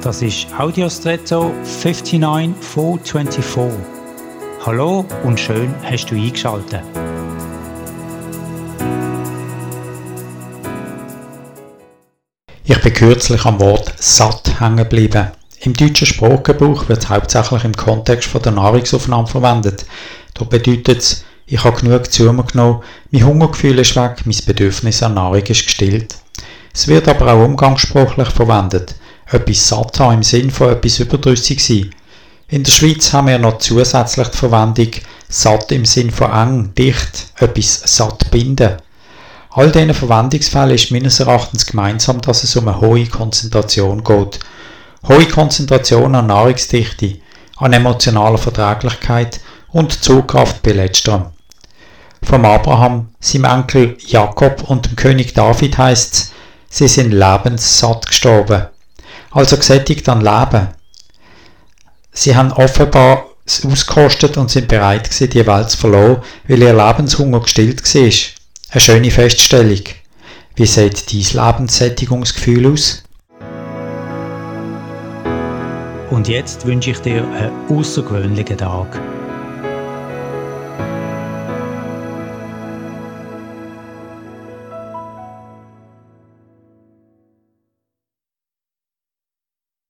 Das ist Audiostretto 59424. Hallo und schön hast du eingeschaltet. Ich bin kürzlich am Wort satt hängen geblieben. Im deutschen Sprachgebrauch wird es hauptsächlich im Kontext von der Nahrungsaufnahme verwendet. Da bedeutet es, ich habe genug zu mir genommen, mein Hungergefühl ist weg, mein Bedürfnis an Nahrung ist gestillt. Es wird aber auch umgangssprachlich verwendet etwas satt haben im Sinn von etwas überdrüssig sein. In der Schweiz haben wir noch zusätzlich die Verwendung satt im Sinn von eng, dicht, etwas satt binden. All diesen Verwendungsfällen ist meines Erachtens gemeinsam, dass es um eine hohe Konzentration geht. Hohe Konzentration an Nahrungsdichte, an emotionaler Verträglichkeit und Zugkraft bei letzterem. Vom Abraham, seinem Enkel Jakob und dem König David heißt es, sie sind lebenssatt gestorben also gesättigt an Leben. Sie haben offenbar es ausgekostet und sind bereit gewesen, die Welt zu verlassen, weil ihr Lebenshunger gestillt war. Eine schöne Feststellung. Wie sieht dein Lebenssättigungsgefühl aus? Und jetzt wünsche ich dir einen außergewöhnlichen Tag.